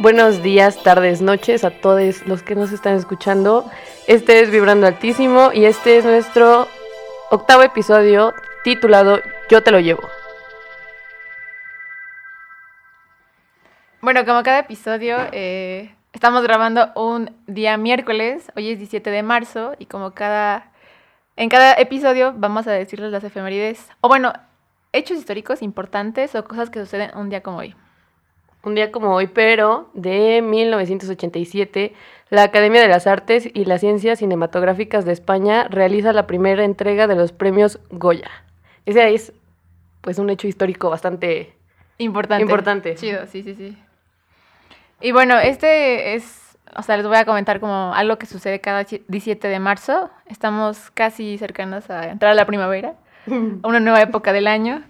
Buenos días, tardes, noches a todos los que nos están escuchando. Este es Vibrando Altísimo y este es nuestro octavo episodio titulado Yo te lo llevo. Bueno, como cada episodio, eh, estamos grabando un día miércoles, hoy es 17 de marzo y como cada... En cada episodio vamos a decirles las efemérides, o bueno, hechos históricos importantes o cosas que suceden un día como hoy. Un día como hoy, pero de 1987, la Academia de las Artes y las Ciencias Cinematográficas de España realiza la primera entrega de los premios Goya. Ese es, pues, un hecho histórico bastante Importante. importante. Chido, sí, sí, sí. Y bueno, este es, o sea, les voy a comentar como algo que sucede cada 17 de marzo. Estamos casi cercanos a entrar a la primavera, a una nueva época del año,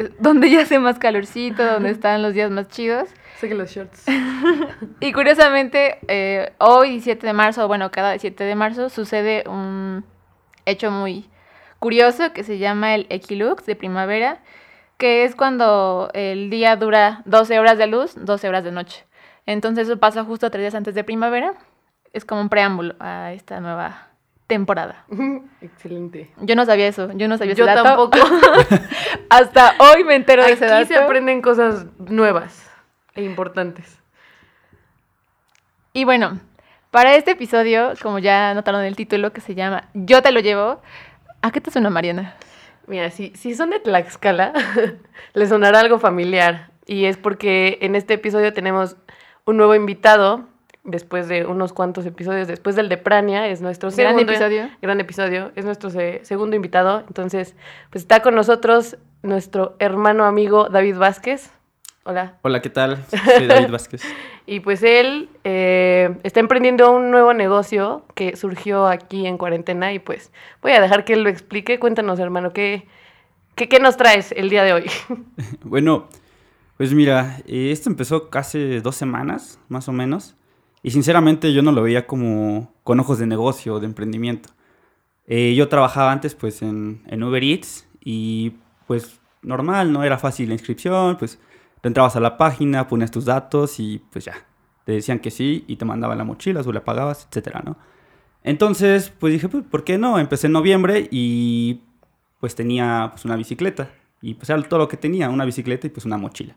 donde ya hace más calorcito, donde están los días más chidos. Sé que los shorts. Y curiosamente, eh, hoy 17 de marzo, bueno, cada 17 de marzo sucede un hecho muy curioso que se llama el equilux de primavera, que es cuando el día dura 12 horas de luz, 12 horas de noche. Entonces eso pasa justo tres días antes de primavera. Es como un preámbulo a esta nueva temporada. Excelente. Yo no sabía eso, yo no sabía Yo ese dato. tampoco. Hasta hoy me entero de ese Aquí dato. se aprenden cosas nuevas e importantes. Y bueno, para este episodio, como ya notaron en el título que se llama Yo te lo llevo, ¿a qué te suena Mariana? Mira, si, si son de Tlaxcala, les sonará algo familiar. Y es porque en este episodio tenemos un nuevo invitado, después de unos cuantos episodios, después del de Prania, es nuestro Gran segundo episodio. gran episodio, es nuestro se- segundo invitado. Entonces, pues está con nosotros nuestro hermano amigo David Vázquez. Hola. Hola, ¿qué tal? Soy David Vázquez. Y pues él eh, está emprendiendo un nuevo negocio que surgió aquí en cuarentena y pues voy a dejar que él lo explique. Cuéntanos, hermano, ¿qué, qué, qué nos traes el día de hoy? Bueno, pues mira, eh, esto empezó casi dos semanas, más o menos. Y sinceramente yo no lo veía como con ojos de negocio o de emprendimiento. Eh, yo trabajaba antes pues en, en Uber Eats y pues normal, ¿no? Era fácil la inscripción, pues te entrabas a la página, ponías tus datos y pues ya. Te decían que sí y te mandaban la mochila, tú la pagabas, etcétera, ¿no? Entonces, pues dije, pues, ¿por qué no? Empecé en noviembre y pues tenía pues una bicicleta. Y pues era todo lo que tenía, una bicicleta y pues una mochila.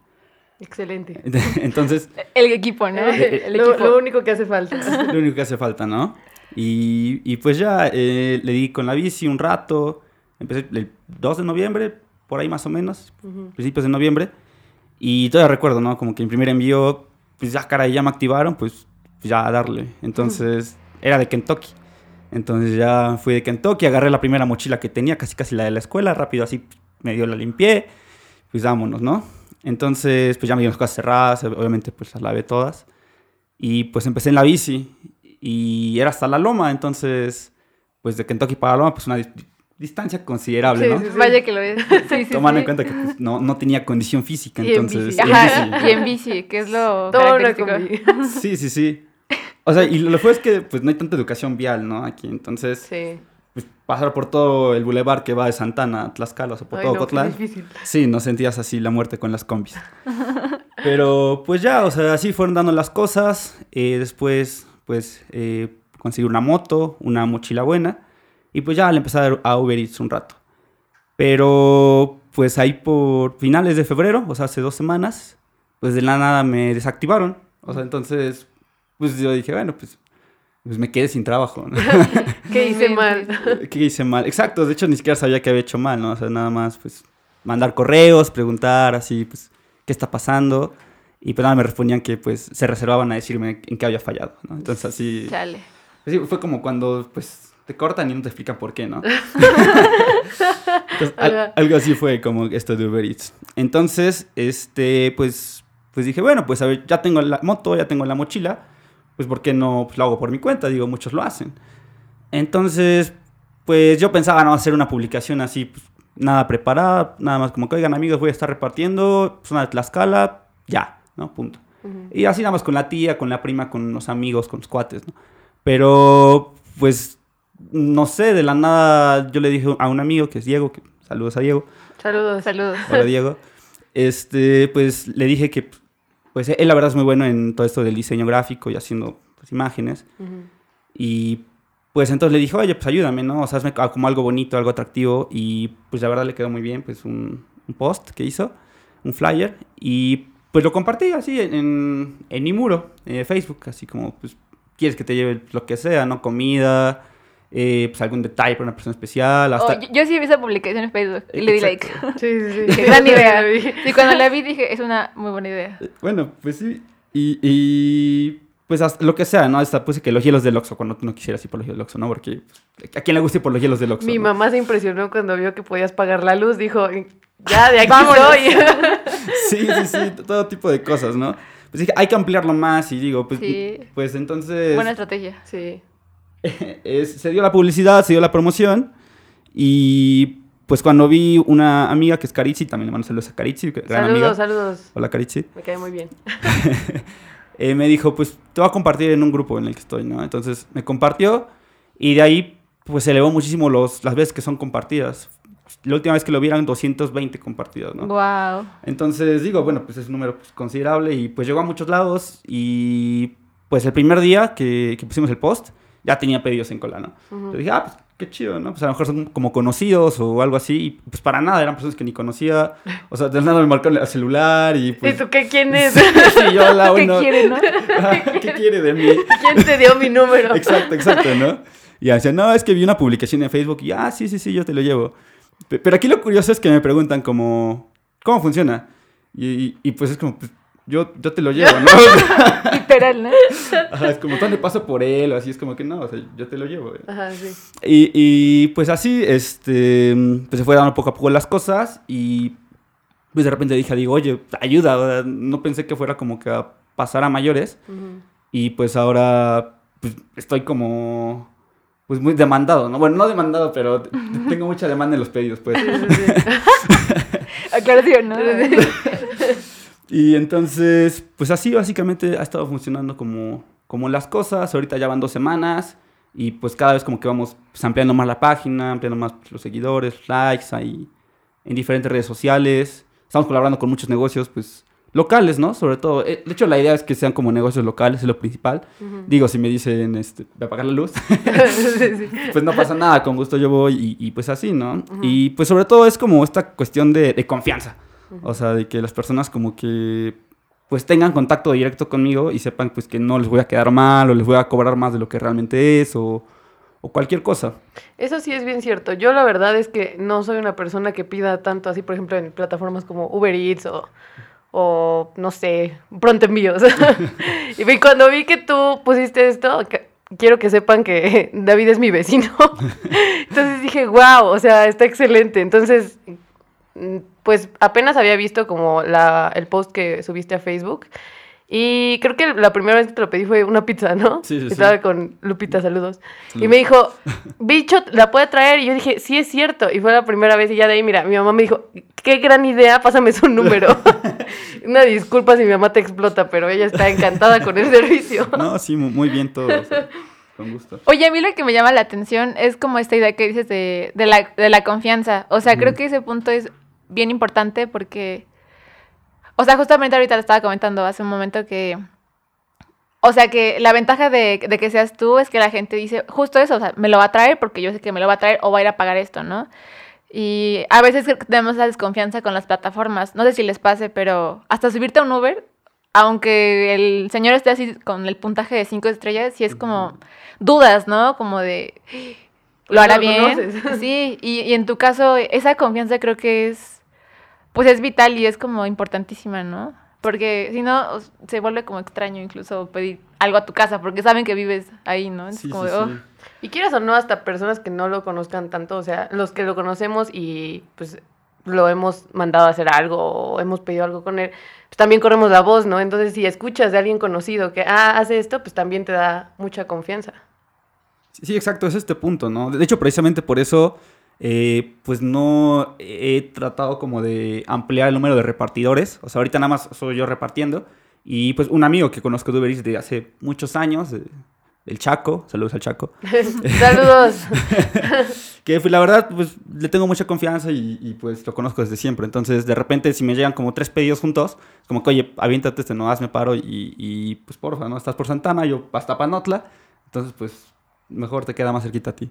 Excelente. Entonces, El equipo, ¿no? Eh, El lo, equipo. lo único que hace falta. lo único que hace falta, ¿no? Y, y pues ya eh, le di con la bici un rato. Empecé el 2 de noviembre, por ahí más o menos, Ujú. principios de noviembre. Y todavía recuerdo, ¿no? Como que el primer envío, pues ya, caray, ya me activaron, pues ya a darle. Entonces, era de Kentucky. Entonces ya fui de Kentucky, agarré la primera mochila que tenía, casi casi la de la escuela, rápido así medio la limpié, pues vámonos, ¿no? Entonces, pues ya me dieron las cosas cerradas, obviamente pues las lavé todas. Y pues empecé en la bici y era hasta la loma, entonces, pues de Kentucky para la loma, pues una dis- distancia considerable, Sí, ¿no? sí, sí. Vaya que lo es. Sí, sí, Tomando en cuenta que pues, no, no tenía condición física, Y en entonces... bici. y en bici. y en bici, que es lo característico. combi. Sí, sí, sí. O sea, y lo fue es que pues no hay tanta educación vial, ¿no? Aquí, entonces, Sí. Pues, pasar por todo el bulevar que va de Santana a Tlaxcala, o sea, por Ay, todo no, Cotlán. Sí, no sentías así la muerte con las combis. Pero pues ya, o sea, así fueron dando las cosas. Eh, después, pues, eh, conseguí una moto, una mochila buena. Y pues ya le empecé a Uber Eats un rato. Pero pues ahí por finales de febrero, o sea, hace dos semanas, pues de la nada me desactivaron. O sea, entonces, pues yo dije, bueno, pues, pues me quedé sin trabajo. ¿no? ¿Qué hice mal? ¿Qué hice mal? Exacto, de hecho ni siquiera sabía que había hecho mal, ¿no? O sea, nada más, pues, mandar correos, preguntar así, pues, qué está pasando. Y pues nada, me respondían que, pues, se reservaban a decirme en qué había fallado, ¿no? Entonces así, Chale. pues, sí, fue como cuando, pues, te cortan y no te explican por qué, ¿no? Entonces, al- Ajá. algo así fue como esto de Uber Eats. Entonces, este, pues, pues dije, bueno, pues, a ver, ya tengo la moto, ya tengo la mochila, pues, ¿por qué no pues, lo hago por mi cuenta? Digo, muchos lo hacen. Entonces, pues yo pensaba no hacer una publicación así, pues, nada preparada, nada más como que, oigan amigos, voy a estar repartiendo, zona de Tlaxcala, ya, ¿no? Punto. Ujú. Y así nada más con la tía, con la prima, con los amigos, con los cuates, ¿no? Pero, pues, no sé, de la nada yo le dije a un amigo que es Diego, que saludos a Diego, Saludos. Saludos. hola Diego, este, pues le dije que pues él la verdad es muy bueno en todo esto del diseño gráfico y haciendo pues, imágenes. Y pues entonces le dije, oye, pues ayúdame, ¿no? O sea, hazme como algo bonito, algo atractivo. Y pues la verdad le quedó muy bien, pues un, un post que hizo, un flyer. Y pues lo compartí así en, en, en mi muro, eh, Facebook, así como, pues, quieres que te lleve lo que sea, ¿no? Comida, eh, pues algún detalle para una persona especial, hasta... Oh, yo, yo sí vi esa publicación en Facebook y le di like. Sí, sí, sí. Gran idea. Sí, cuando la vi dije, es una muy buena idea. Bueno, pues sí. Y, y, pues hasta lo que sea, ¿no? Hasta puse que los hielos del Oxxo, cuando tú no quisieras ir por los hielos del Oxxo, ¿no? Porque a quién le gusta ir por los hielos del Oxxo. Mi no? mamá se impresionó cuando vio que podías pagar la luz. Dijo, ya, de aquí Vámonos. Sí, sí, sí, todo tipo de cosas, ¿no? Pues dije, hay que ampliarlo más y digo, pues, Sí. pues entonces Buena estrategia. sí. es- se dio la publicidad, se dio la promoción y pues cuando vi una amiga que es Caritzi, también le mando saludos a Caritzi, gran Saludos, amiga. saludos. Hola Caritzi. Me cae muy bien. eh, me dijo, pues te voy a compartir en un grupo en el que estoy, ¿no? Entonces me compartió y de ahí pues se elevó muchísimo los, las veces que son compartidas. La última vez que lo vieran 220 compartidas, ¿no? Wow. Entonces digo, bueno, pues es un número pues, considerable y pues llegó a muchos lados y pues el primer día que, que pusimos el post ya tenía pedidos en cola, ¿no? Ujú. Yo dije, ah, pues qué chido, ¿no? Pues a lo mejor son como conocidos o algo así y pues para nada, eran personas que ni conocía, o sea, de nada me marcaron el celular y pues... ¿Y tú qué quién es? Sí, yo, hola, ¿Qué bueno, quiere, no? ¿Qué quiere de mí? ¿Quién te dio mi número? Exacto, exacto, ¿no? Y decía, no, es que vi una publicación en Facebook y, ah, sí, sí, sí, yo te lo llevo. Pe- Pero aquí lo curioso es que me preguntan como, ¿cómo funciona? Y, y- y, pues es como, pues, yo, yo te lo llevo, ¿no? Literal, ¿no? Ajá, es como, ¿dónde paso por él? O así, es como que no, o sea, yo te lo llevo. Ajá, sí. Y, y, pues así, este, pues se fue dando poco a poco las cosas y pues de repente dije, digo, oye, ayuda, no pensé que fuera como que a pasar a mayores. Ujú. Y pues ahora pues, estoy como pues muy demandado, ¿no? Bueno, no demandado, pero tengo mucha demanda en los pedidos, pues. Sí, sí, sí. Aclaración, ¿no? Y entonces, pues así básicamente ha estado funcionando como, como las cosas. Ahorita ya van dos semanas y pues cada vez como que vamos pues, ampliando más la página, ampliando más los seguidores, likes ahí en diferentes redes sociales. Estamos colaborando con muchos negocios, pues locales, ¿no? Sobre todo. Eh, De hecho, la idea es que sean como negocios locales, es lo principal. Ujú. Digo, si me dicen, este, voy a apagar la luz, Sí, sí. pues no pasa nada, con gusto yo voy y, y pues así, ¿no? Y pues sobre todo es como esta cuestión de, de confianza, o sea, de que las personas como que pues tengan contacto directo conmigo y sepan pues que no les voy a quedar mal o les voy a cobrar más de lo que realmente es o, cualquier cosa. Eso sí es bien cierto. Yo la verdad es que no soy una persona que pida tanto así, por ejemplo, en plataformas como Uber Eats o, o no sé, pronto envíos. y cuando vi que tú pusiste esto, quiero que sepan que David es mi vecino. Entonces dije, wow, o sea, está excelente. Entonces, pues apenas había visto como la, el post que subiste a Facebook. Y creo que la primera vez que te lo pedí fue una pizza, ¿no? Sí, sí, sí. Estaba con Lupita, saludos. Y me dijo, bicho, ¿la puede traer? Y yo dije, sí es cierto. Y fue la primera vez y ya de ahí, mira, mi mamá me dijo, qué gran idea, pásame su número. Una disculpa si mi mamá te explota, pero ella está encantada con el servicio. No, sí, mu- muy bien todo, o sea, con gusto. Oye, a mí lo que me llama la atención es como esta idea que dices de, de la, de la confianza. O sea, creo que ese punto es bien importante porque, o sea, justamente ahorita le estaba comentando hace un momento que, o sea, que la ventaja de, de que seas tú es que la gente dice justo eso, o sea, me lo va a traer porque yo sé que me lo va a traer o va a ir a pagar esto, ¿no? Y a veces tenemos esa desconfianza con las plataformas. No sé si les pase, pero hasta subirte a un Uber, aunque el señor esté así con el puntaje de cinco estrellas, sí es como dudas, ¿no? Como de, ¿lo hará ¿Lo bien? conoces? Sí, y, y en tu caso, esa confianza creo que es, pues es vital y es como importantísima, ¿no? Porque si no, se vuelve como extraño incluso pedir algo a tu casa, porque saben que vives ahí, ¿no? Es Sí, como sí, de, oh. sí. Y quieras o no, hasta personas que no lo conozcan tanto, o sea, los que lo conocemos y pues lo hemos mandado a hacer algo o hemos pedido algo con él, pues también corremos la voz, ¿no? Entonces, si escuchas de alguien conocido que, ah, hace esto, pues también te da mucha confianza. Sí, sí, exacto, es este punto, ¿no? De hecho, precisamente por eso, eh, pues no he tratado como de ampliar el número de repartidores. O sea, ahorita nada más soy yo repartiendo. Y pues un amigo que conozco de Uber Eats de hace muchos años, de- del Chaco, saludos al Chaco, Saludos. que pues, la verdad, pues le tengo mucha confianza y, y, pues lo conozco desde siempre. Entonces, de repente, si me llegan como tres pedidos juntos, como que, oye, aviéntate este, no, hazme paro y, y pues porfa, ¿no? Estás por Santana, yo hasta Panotla, entonces pues mejor te queda más cerquita a ti.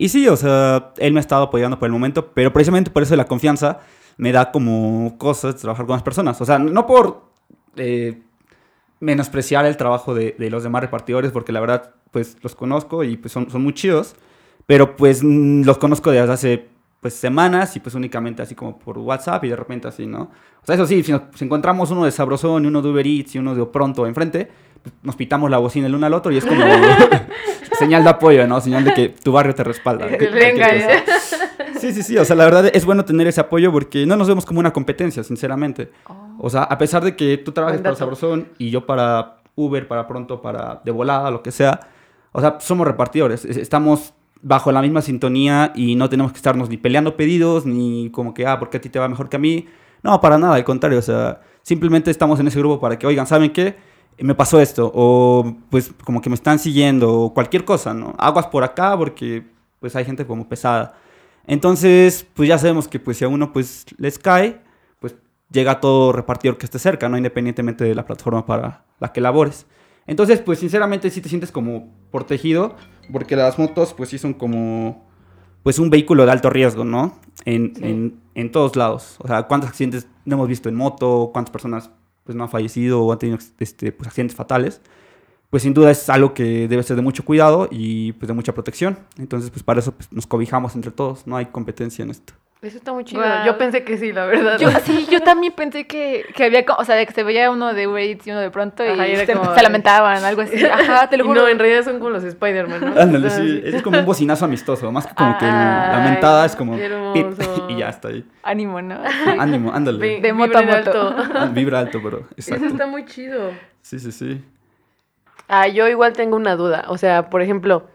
Y sí, o sea, él me ha estado apoyando por el momento, pero precisamente por eso la confianza me da como cosas trabajar con las personas. O sea, no por eh, menospreciar el trabajo de, de, los demás repartidores, porque la verdad, pues los conozco y pues son, son muy chidos, pero pues los conozco desde hace pues semanas y pues únicamente así como por WhatsApp y de repente así, ¿no? O sea, eso sí, si, nos, si encontramos uno de Sabrosón y uno de Uber Eats y uno de Pronto enfrente, pues nos pitamos la bocina el uno al otro y es como señal de apoyo, ¿no? Señal de que tu barrio te respalda. Venga, Sí, sí, sí, o sea, la verdad es bueno tener ese apoyo porque no nos vemos como una competencia, sinceramente. Oh. O sea, a pesar de que tú trabajes para Sabrosón y yo para Uber, para Pronto, para De Volada, lo que sea, o sea, somos repartidores, estamos bajo la misma sintonía y no tenemos que estarnos ni peleando pedidos, ni como que, ah, porque a ti te va mejor que a mí. No, para nada, al contrario, o sea, simplemente estamos en ese grupo para que, oigan, ¿saben qué? Me pasó esto, o pues como que me están siguiendo, o cualquier cosa, ¿no? Aguas por acá porque pues hay gente como pesada. Entonces, pues ya sabemos que pues si a uno pues les cae, pues llega todo repartidor que esté cerca, ¿no? Independientemente de la plataforma para la que labores. Entonces, pues sinceramente sí te sientes como protegido, porque las motos pues sí son como pues un vehículo de alto riesgo, ¿no? En, sí. en, en, todos lados. O sea, ¿cuántos accidentes no hemos visto en moto? ¿Cuántas personas pues no han fallecido o han tenido este, pues, accidentes fatales? Pues sin duda es algo que debe ser de mucho cuidado y pues de mucha protección. Entonces pues para eso pues, nos cobijamos entre todos, no hay competencia en esto. Eso está muy chido. Wow. Yo pensé que sí, la verdad. Yo, sí, yo también pensé que, que había, o sea, de que se veía uno de Uber Eats y uno de pronto Ajá, y, se, como... se, lamentaban, algo así. Ajá, te lo juro. No, en realidad son como los Spider-Man, ¿no? Ándale, sí, es como un bocinazo amistoso, más que como que la mentada es como pip, y ya está ahí. Ánimo, ¿no? Sí. Ánimo, ándale. De moto a moto. Alto. Vibra alto, pero exacto. Eso está muy chido. Sí, sí, sí. Ah, yo igual tengo una duda, o sea, por ejemplo,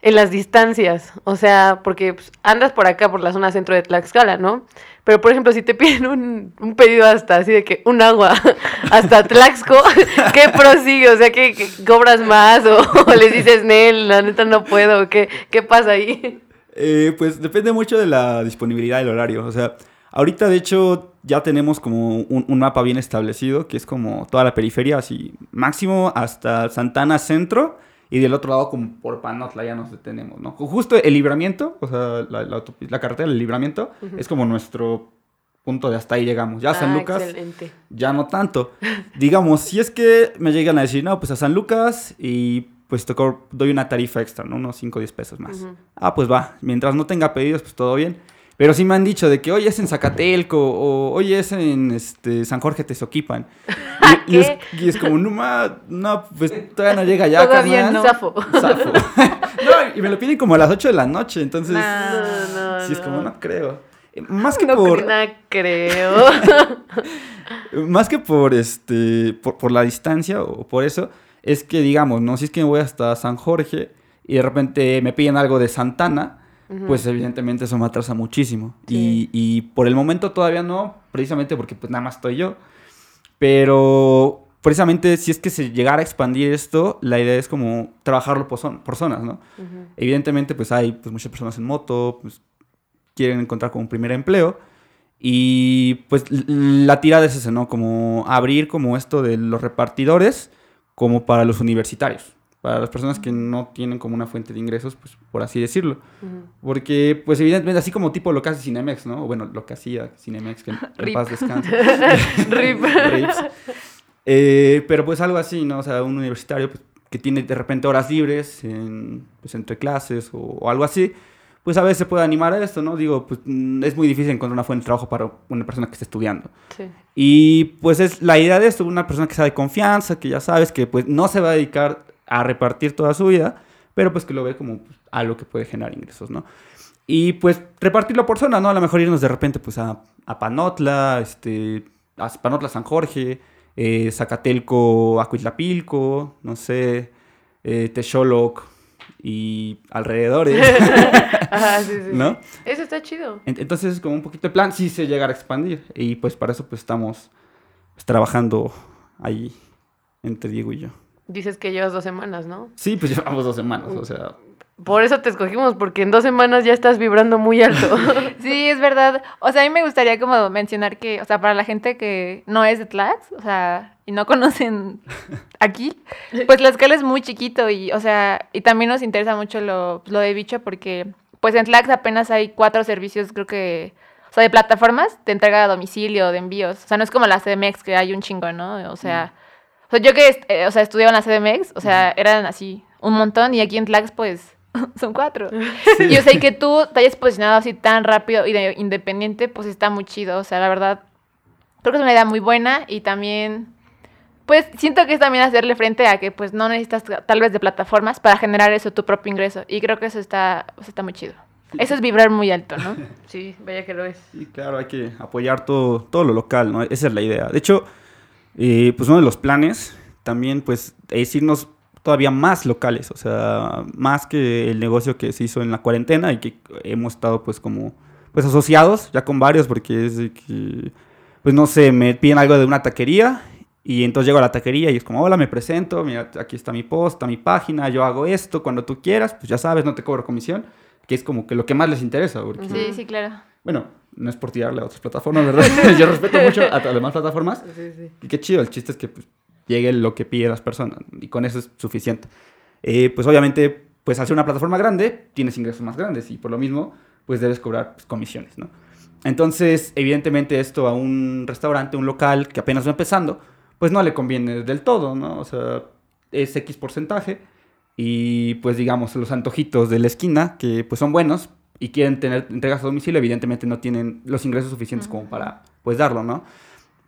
en las distancias, o sea, porque pues, andas por acá, por la zona centro de Tlaxcala, ¿no? Pero, por ejemplo, si te piden un, un pedido hasta así de que un agua hasta Tlaxco, ¿qué prosigue? O sea, ¿qué, cobras más? O, o, les dices, Nel, la neta no puedo, ¿qué, qué pasa ahí? Eh, pues depende mucho de la disponibilidad del horario, o sea, ahorita de hecho ya tenemos como un, un mapa bien establecido, que es como toda la periferia, así máximo hasta Santana Centro, y del otro lado, como por Panotla, ya nos detenemos, ¿no? Justo el libramiento, o sea, la, la, la carretera del libramiento, uh -huh. es como nuestro punto de hasta ahí llegamos. Ya a San ah, Lucas, excelente. ya no tanto. Digamos, si es que me llegan a decir, no, pues a San Lucas y pues te doy una tarifa extra, ¿no? Unos 5 o 10 pesos más. Uh -huh. Ah, pues va. Mientras no tenga pedidos, pues todo bien. Pero sí me han dicho de que hoy es en Zacatelco o hoy es en este, San Jorge Tezoquipan. Y, y, es, y, es, como, no, ma, no, pues todavía no llega ya. Todavía no. Zafo. Zafo. no, y me lo piden como a las 8 de la noche, entonces. No, no, sí, es como, no creo. Más que no, por. No creo. más que por este. Por, por la distancia o por eso, es que digamos, ¿no? Si es que me voy hasta San Jorge y de repente me piden algo de Santana Uh -huh. pues evidentemente eso me atrasa muchísimo. Sí. Y, y, por el momento todavía no, precisamente porque pues nada más estoy yo. Pero precisamente si es que se llegara a expandir esto, la idea es como trabajarlo por, son, por zonas, ¿no? Uh -huh. Evidentemente pues hay pues, muchas personas en moto, pues quieren encontrar como un primer empleo. Y pues la tirada es esa, ¿no? Como abrir como esto de los repartidores como para los universitarios para las personas que no tienen como una fuente de ingresos, pues por así decirlo. Uh -huh. Porque, pues evidentemente, así como tipo lo que hace Cinemex, ¿no? O bueno, lo que hacía Cinemex, que en paz descanse. Rip. eh, pero pues algo así, ¿no? O sea, un universitario pues, que tiene de repente horas libres en, pues, entre clases o, o, algo así, pues a veces se puede animar a esto, ¿no? Digo, pues mm, es muy difícil encontrar una fuente de trabajo para una persona que esté estudiando. Sí. Y pues es la idea de esto, una persona que sea de confianza, que ya sabes que pues no se va a dedicar a repartir toda su vida, pero pues que lo ve como algo que puede generar ingresos, ¿no? Y pues repartirlo por zona, ¿no? A lo mejor irnos de repente pues a, a Panotla, este, a Panotla San Jorge, eh, Zacatelco, Acuitlapilco, no sé, eh, Texoloc y alrededores. Ajá, sí, sí, ¿No? Eso está chido. Entonces es como un poquito de plan, sí se llegar a expandir. Y pues para eso pues estamos pues, trabajando ahí entre Diego y yo. Dices que llevas dos semanas, ¿no? Sí, pues llevamos dos semanas, o sea... Por eso te escogimos, porque en dos semanas ya estás vibrando muy alto. Sí, es verdad. O sea, a mí me gustaría como mencionar que, o sea, para la gente que no es de Tlax, o sea, y no conocen aquí, pues la escala es muy chiquito y, o sea, y también nos interesa mucho lo, lo de bicho porque, pues en Tlax apenas hay cuatro servicios, creo que, o sea, de plataformas de entrega a domicilio, de envíos. O sea, no es como la CDMX que hay un chingo, ¿no? O sea, o sea yo que, est- eh, o sea, estudiaba en la CDMX, o sea, eran así un montón y aquí en Tlax, pues, son cuatro. Y o sea, y que tú te hayas posicionado así tan rápido y de independiente, pues está muy chido. O sea, la verdad, creo que es una idea muy buena y también, pues siento que es también hacerle frente a que pues no necesitas tal vez de plataformas para generar eso, tu propio ingreso. Y creo que eso está, o sea, está muy chido. Eso es vibrar muy alto, ¿no? Sí, vaya que lo es. Sí, claro, hay que apoyar todo, todo lo local, ¿no? Esa es la idea. De hecho, eh, pues uno de los planes también, pues, es irnos todavía más locales, o sea, más que el negocio que se hizo en la cuarentena y que hemos estado, pues, como, pues, asociados ya con varios, porque es que, pues, no sé, me piden algo de una taquería y entonces llego a la taquería y es como, hola, me presento, mira, aquí está mi post, mi página, yo hago esto, cuando tú quieras, pues ya sabes, no te cobro comisión, que es como que lo que más les interesa, porque... Sí, sí, claro. Bueno, no es por tirarle a otras plataformas, ¿verdad? Yo respeto mucho a las demás plataformas. Sí, sí. Y qué chido, el chiste es que pues, llegue lo que pide las personas y con eso es suficiente. Eh, pues obviamente, pues al ser una plataforma grande, tienes ingresos más grandes y por lo mismo, pues debes cobrar pues, comisiones, ¿no? Entonces, evidentemente esto a un restaurante, un local que apenas va empezando, pues no le conviene del todo, ¿no? O sea, es X porcentaje y pues digamos los antojitos de la esquina, que pues son buenos y quieren tener entregas a domicilio, evidentemente no tienen los ingresos suficientes como para pues darlo, ¿no?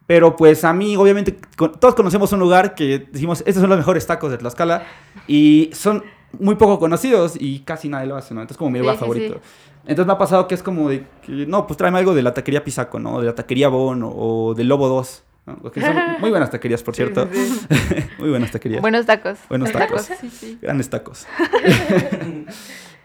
Pero pues a mí, obviamente, con- todos conocemos un lugar que decimos, estos son los mejores tacos de Tlaxcala y son muy poco conocidos y casi nadie lo hace, ¿no? Entonces como mi Sí, lugar sí, favorito. sí. Entonces me ha pasado que es como de, que, no, pues tráeme algo de la taquería Pisaco, ¿no? De la taquería Bon o, del Lobo 2, ¿no? Que son muy buenas taquerías, por Sí, cierto. sí, sí. muy buenas taquerías. Buenos tacos. Buenos tacos. Sí, sí. Grandes tacos.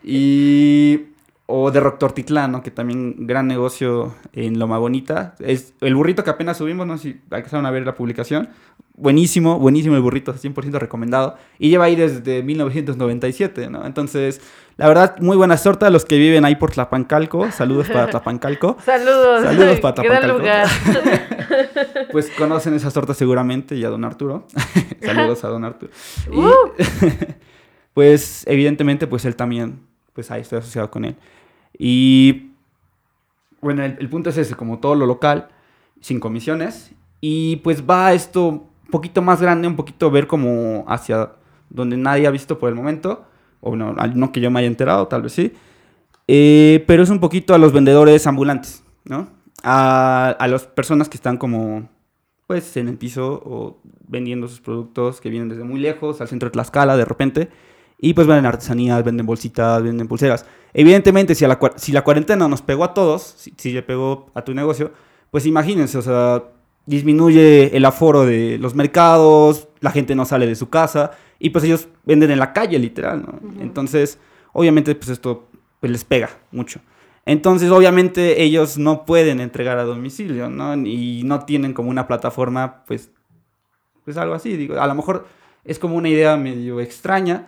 y. O de Rock Tortitlán, ¿no? Que también gran negocio en Loma Bonita. Es el burrito que apenas subimos, no sé si alcanzaron a ver la publicación. Buenísimo, buenísimo el burrito, 100% recomendado. Y lleva ahí desde 1997, ¿no? Entonces, la verdad, muy buena suerte a los que viven ahí por Tlapancalco. Saludos para Tlapancalco. Saludos. Saludos para gran lugar. Pues conocen esas tortas seguramente y a don Arturo. Saludos a don Arturo. Y, Uh. pues evidentemente pues él también, pues ahí estoy asociado con él. Y bueno, el, el punto es ese, como todo lo local, sin comisiones. Y pues va esto un poquito más grande, un poquito ver como hacia donde nadie ha visto por el momento. O no, no que yo me haya enterado, tal vez sí. Eh, pero es un poquito a los vendedores ambulantes, ¿no? A, a las personas que están como, pues, en el piso o vendiendo sus productos que vienen desde muy lejos, al centro de Tlaxcala, de repente. Y pues venden artesanías, venden bolsitas, venden pulseras. Evidentemente, si, a la, si la cuarentena nos pegó a todos, si, si le pegó a tu negocio, pues imagínense, o sea, disminuye el aforo de los mercados, la gente no sale de su casa y pues ellos venden en la calle, literal, ¿no? Entonces, obviamente, pues esto pues, les pega mucho. Entonces, obviamente, ellos no pueden entregar a domicilio, ¿no? Y no tienen como una plataforma, pues, pues algo así. Digo, a lo mejor es como una idea medio extraña,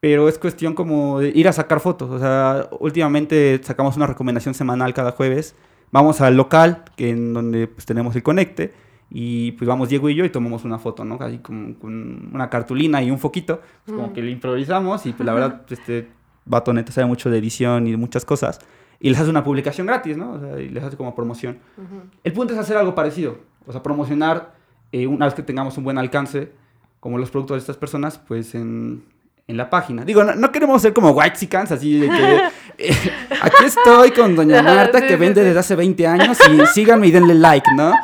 pero es cuestión como de ir a sacar fotos. O sea, últimamente sacamos una recomendación semanal cada jueves. Vamos al local, que en donde pues, tenemos el conecte, y pues vamos Diego y yo y tomamos una foto, ¿no? Así con, con una cartulina y un foquito. Pues, como Mm. que le improvisamos y pues la verdad, este vato neta sabe mucho de edición y muchas cosas. Y les hace una publicación gratis, ¿no? O sea, y les hace como promoción. Ujú. El punto es hacer algo parecido, o sea, promocionar eh, una vez que tengamos un buen alcance, como los productos de estas personas, pues en, en la página. Digo, no, no queremos ser como White Chickens, así de que eh, aquí estoy con Doña Marta sí, que vende sí. desde hace 20 años y síganme y denle like, ¿no?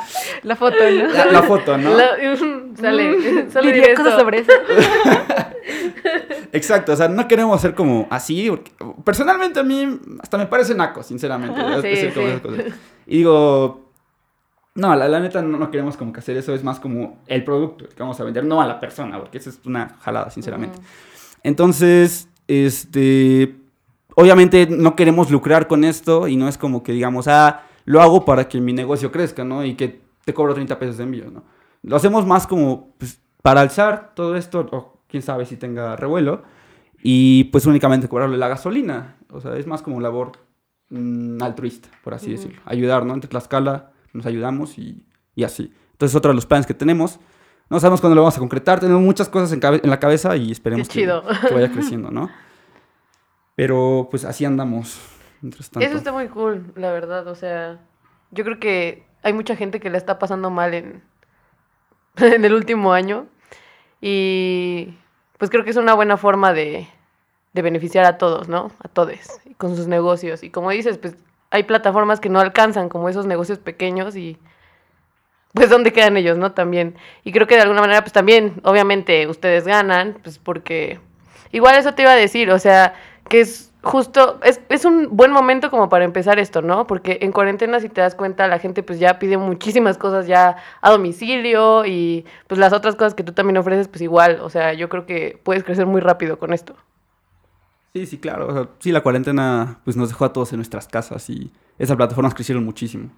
La foto, ¿no? La, la foto, ¿no? La- sale, sale Diría directo. cosas sobre eso. Exacto, o sea, no queremos ser como así. porque- personalmente a mí hasta me parece naco, sinceramente. Como cosas. Y digo, no, la, la neta no, no queremos como que hacer eso, es más como el producto que vamos a vender, no a la persona, porque eso es una jalada, sinceramente. Entonces, este, obviamente no queremos lucrar con esto y no es como que digamos, ah, lo hago para que mi negocio crezca, ¿no? Y que te cobro 30 pesos de envío, ¿no? Lo hacemos más como pues, para alzar todo esto, o quién sabe si tenga revuelo. y pues únicamente cobrarle la gasolina. O sea, es más como labor mm, altruista, por así decirlo. Ayudar, ¿no? Entre Tlaxcala nos ayudamos y, y así. Entonces, otro de los planes que tenemos. No sabemos cuándo lo vamos a concretar. Tenemos muchas cosas en, cabe- en la cabeza y esperemos que, vaya creciendo, ¿no? Pero pues así andamos. Mientras tanto. Eso está muy cool, la verdad. O sea, yo creo que hay mucha gente que la está pasando mal en, en el último año. Y pues creo que es una buena forma de, de beneficiar a todos, ¿no? A todos, con sus negocios. Y como dices, pues hay plataformas que no alcanzan, como esos negocios pequeños y pues dónde quedan ellos, ¿no? También. Y creo que de alguna manera, pues también, obviamente, ustedes ganan, pues porque... Igual eso te iba a decir, o sea, que es justo, es, es un buen momento como para empezar esto, ¿no? Porque en cuarentena, si te das cuenta, la gente pues ya pide muchísimas cosas ya a domicilio y pues las otras cosas que tú también ofreces, pues igual, o sea, yo creo que puedes crecer muy rápido con esto. Sí, sí, claro. sí, la cuarentena pues nos dejó a todos en nuestras casas y esas plataformas crecieron muchísimo.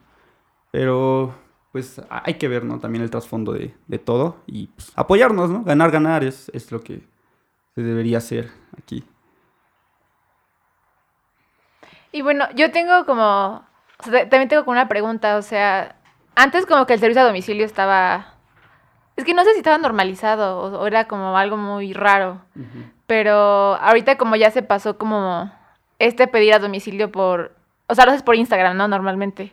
Pero pues hay que ver, ¿no? También el trasfondo de, de todo y pues, apoyarnos, ¿no? Ganar, ganar es, es lo que se debería hacer aquí. Y bueno, yo tengo como, o sea, ta- también tengo como una pregunta, o sea, antes como que el servicio a domicilio estaba, es que no sé si estaba normalizado o, o era como algo muy raro, pero ahorita como ya se pasó como este pedir a domicilio por, o sea, lo haces por Instagram, ¿no? Normalmente.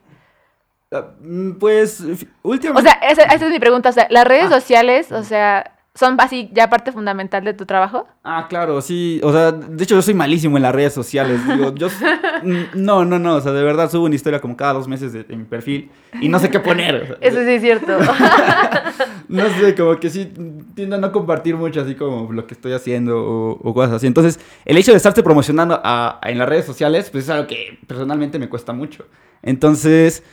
Ah, mm, Pues fi- O últimamente... sea, esa, esa es mi pregunta, o sea, las redes sociales, o sea, son así ya parte fundamental de tu trabajo. Ah, claro, sí. O sea, de hecho yo soy malísimo en las redes sociales. Digo, yo... No, no, no. O sea, de verdad subo una historia como cada dos meses de, de mi perfil y no sé qué poner. o sea, Eso sí es cierto. No sé, como que sí tiendo a no compartir mucho así como lo que estoy haciendo o, o cosas así. Entonces, el hecho de estarte promocionando a- a- en las redes sociales, pues es algo que personalmente me cuesta mucho. Entonces,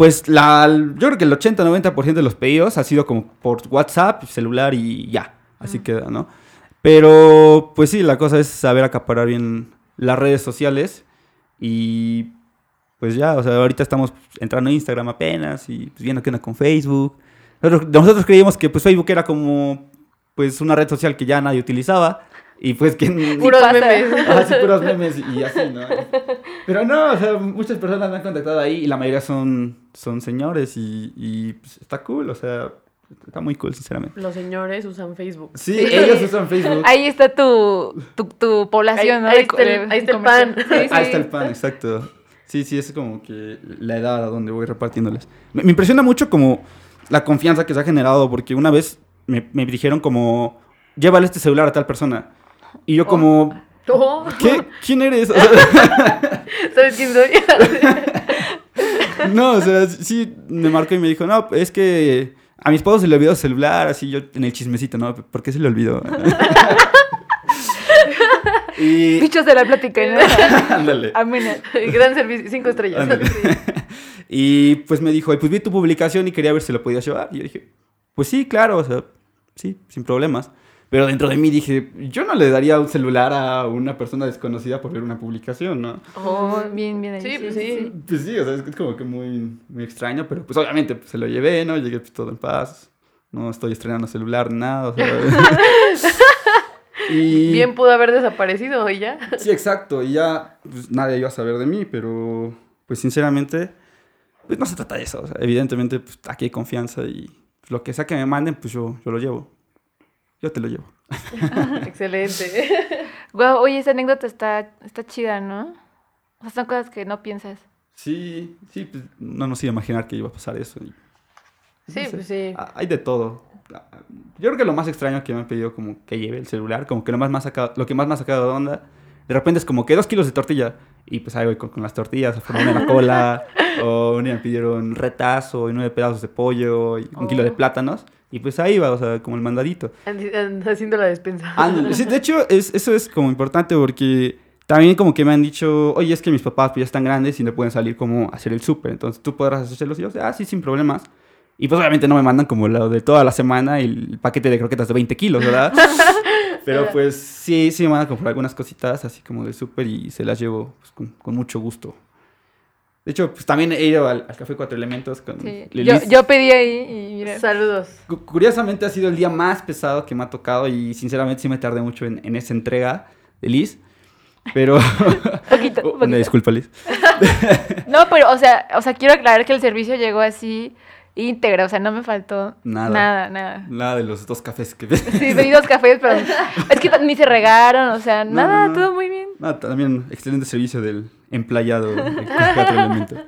pues la, yo creo que el 80-90% de los pedidos ha sido como por WhatsApp, celular y ya. Así queda, ¿no? Pero, pues sí, la cosa es saber acaparar bien las redes sociales y pues ya, o sea, ahorita estamos entrando a Instagram apenas y pues viendo qué onda con Facebook. Nosotros, nosotros creíamos que pues Facebook era como pues una red social que ya nadie utilizaba y pues que... Puros pasa. memes. Sí, puros memes y así, ¿no? Pero no, o sea, muchas personas me han contactado ahí y la mayoría son, son señores y, y, pues, está cool, o sea, está muy cool, sinceramente. Los señores usan Facebook. Sí, Sí. ellos usan Facebook. Ahí está tu, tu, tu población, Ahí- ¿no? ahí está el- ahí está el comercial. pan. Sí, Ahí está el pan, exacto. Sí, sí, es como que la edad a donde voy repartiéndoles. Me, me impresiona mucho como la confianza que se ha generado, porque una vez me, me dijeron como, llévale este celular a tal persona. Y yo como, Oh, ¿qué? ¿Quién eres? O sea, ¿Sabes quién soy? no, o sea, sí, me marcó y me dijo, no, es que a mi esposo se le olvidó el celular, así yo en el chismecito, ¿no? ¿Por qué se le olvidó? y... Dicho de la plática, ¿no? Ándale. Amén. Gran servicio, cinco estrellas. Y pues me dijo, "Ay, pues vi tu publicación y quería ver si lo podías llevar. Y yo dije, pues sí, claro, o sea, sí, sin problemas. Pero dentro de mí dije, yo no le daría un celular a una persona desconocida por ver una publicación, ¿no? Oh, bien, bien. ahí, Sí, pues sí. Pues sí, o sea, es como que muy, muy extraño, pero pues obviamente pues, se lo llevé, ¿no? Llegué pues, todo en paz. No estoy estrenando celular, nada, o sea. y... Bien pudo haber desaparecido y ya. Sí, exacto. Y ya pues, nadie iba a saber de mí, pero pues sinceramente, pues no se trata de eso. o sea, evidentemente, pues aquí hay confianza y pues, lo que sea que me manden, pues yo, yo lo llevo. Yo te lo llevo. Excelente. Guau, oye, esa anécdota está, está chida, ¿no? O sea, son cosas que no piensas. Sí, sí, pues no nos iba a imaginar que iba a pasar eso. y, Sí, no sé, pues sí. ah, Hay de todo. Yo creo que lo más extraño que me han pedido como que lleve el celular, como que lo, más ha sacado, lo que más me ha sacado de onda, de repente es como que dos kilos de tortilla. Y pues ahí voy con, con las tortillas, a formarme la cola. o un día me pidieron retazo y nueve pedazos de pollo y un kilo de Oh. plátanos. Y pues ahí va, o sea, como el mandadito. Haciendo la despensa. Sí, de hecho, es, eso es como importante porque también como que me han dicho, oye, es que mis papás pues, ya están grandes y no pueden salir como a hacer el súper. Entonces tú podrás hacerlos. Y yo, ah, sí, sin problemas. Y pues obviamente no me mandan como lo de toda la semana el paquete de croquetas de 20 kilos, ¿verdad? Pero pues sí, sí me mandan a comprar algunas cositas así como del súper y se las llevo pues, con, con mucho gusto. De hecho, pues también he ido al, al Café Cuatro Elementos con Sí. Yo, Lilis. yo pedí ahí y mira. Saludos. Cu- Curiosamente ha sido el día más pesado que me ha tocado y sinceramente sí me tardé mucho en, en esa entrega de Liz. Pero. Poquito, Oh, Una poquito. disculpa, Liz. No, pero, o sea, o sea, quiero aclarar que el servicio llegó así íntegro, o sea, no me faltó Nada. nada, nada. Nada de los dos cafés que Sí, pedí dos cafés, pero es que ni se regaron, o sea, No, nada, no, no. todo muy bien. También excelente servicio del emplayado de cuatro elementos.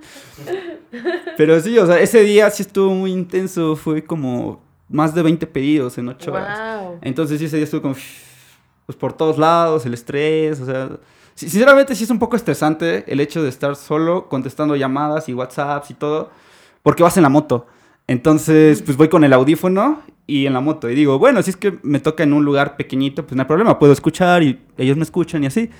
Pero sí, o sea, ese día sí estuvo muy intenso. Fue como más de 20 pedidos en 8 horas. Entonces sí, ese día estuve como... Pues por todos lados, el estrés, o sea... Sinceramente sí es un poco estresante el hecho de estar solo contestando llamadas y WhatsApps y todo. Porque vas en la moto. Entonces, pues voy con el audífono y en la moto. Y digo, bueno, si es que me toca en un lugar pequeñito, pues no hay problema. Puedo escuchar y ellos me escuchan y así.